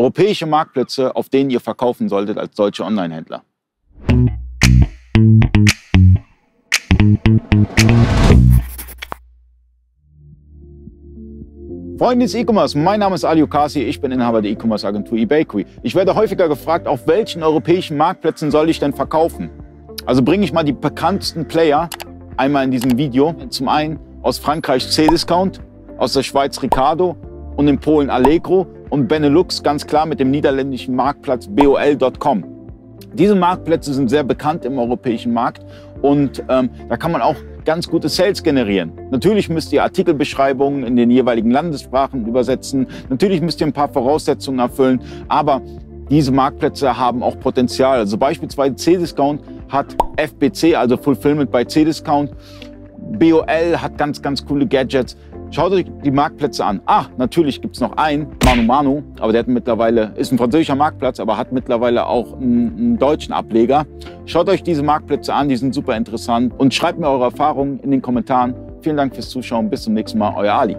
Europäische Marktplätze, auf denen ihr verkaufen solltet als deutsche Online-Händler. Freunde des E-Commerce, mein Name ist Ali Okasi, ich bin Inhaber der E-Commerce-Agentur eBakery. Ich werde häufiger gefragt, auf welchen europäischen Marktplätzen soll ich denn verkaufen? Also bringe ich mal die bekanntesten Player einmal in diesem Video. Zum einen aus Frankreich C-Discount, aus der Schweiz Ricardo und in Polen Allegro und Benelux ganz klar mit dem niederländischen Marktplatz bol.com. Diese Marktplätze sind sehr bekannt im europäischen Markt und ähm, da kann man auch ganz gute Sales generieren. Natürlich müsst ihr Artikelbeschreibungen in den jeweiligen Landessprachen übersetzen. Natürlich müsst ihr ein paar Voraussetzungen erfüllen. Aber diese Marktplätze haben auch Potenzial. Also beispielsweise C-Discount hat FBC, also Fulfillment bei C-Discount. BOL hat ganz, ganz coole Gadgets. Schaut euch die Marktplätze an. Ah, natürlich gibt es noch einen, Manu Manu, aber der hat mittlerweile, ist ein französischer Marktplatz, aber hat mittlerweile auch einen, einen deutschen Ableger. Schaut euch diese Marktplätze an, die sind super interessant und schreibt mir eure Erfahrungen in den Kommentaren. Vielen Dank fürs Zuschauen, bis zum nächsten Mal, euer Ali.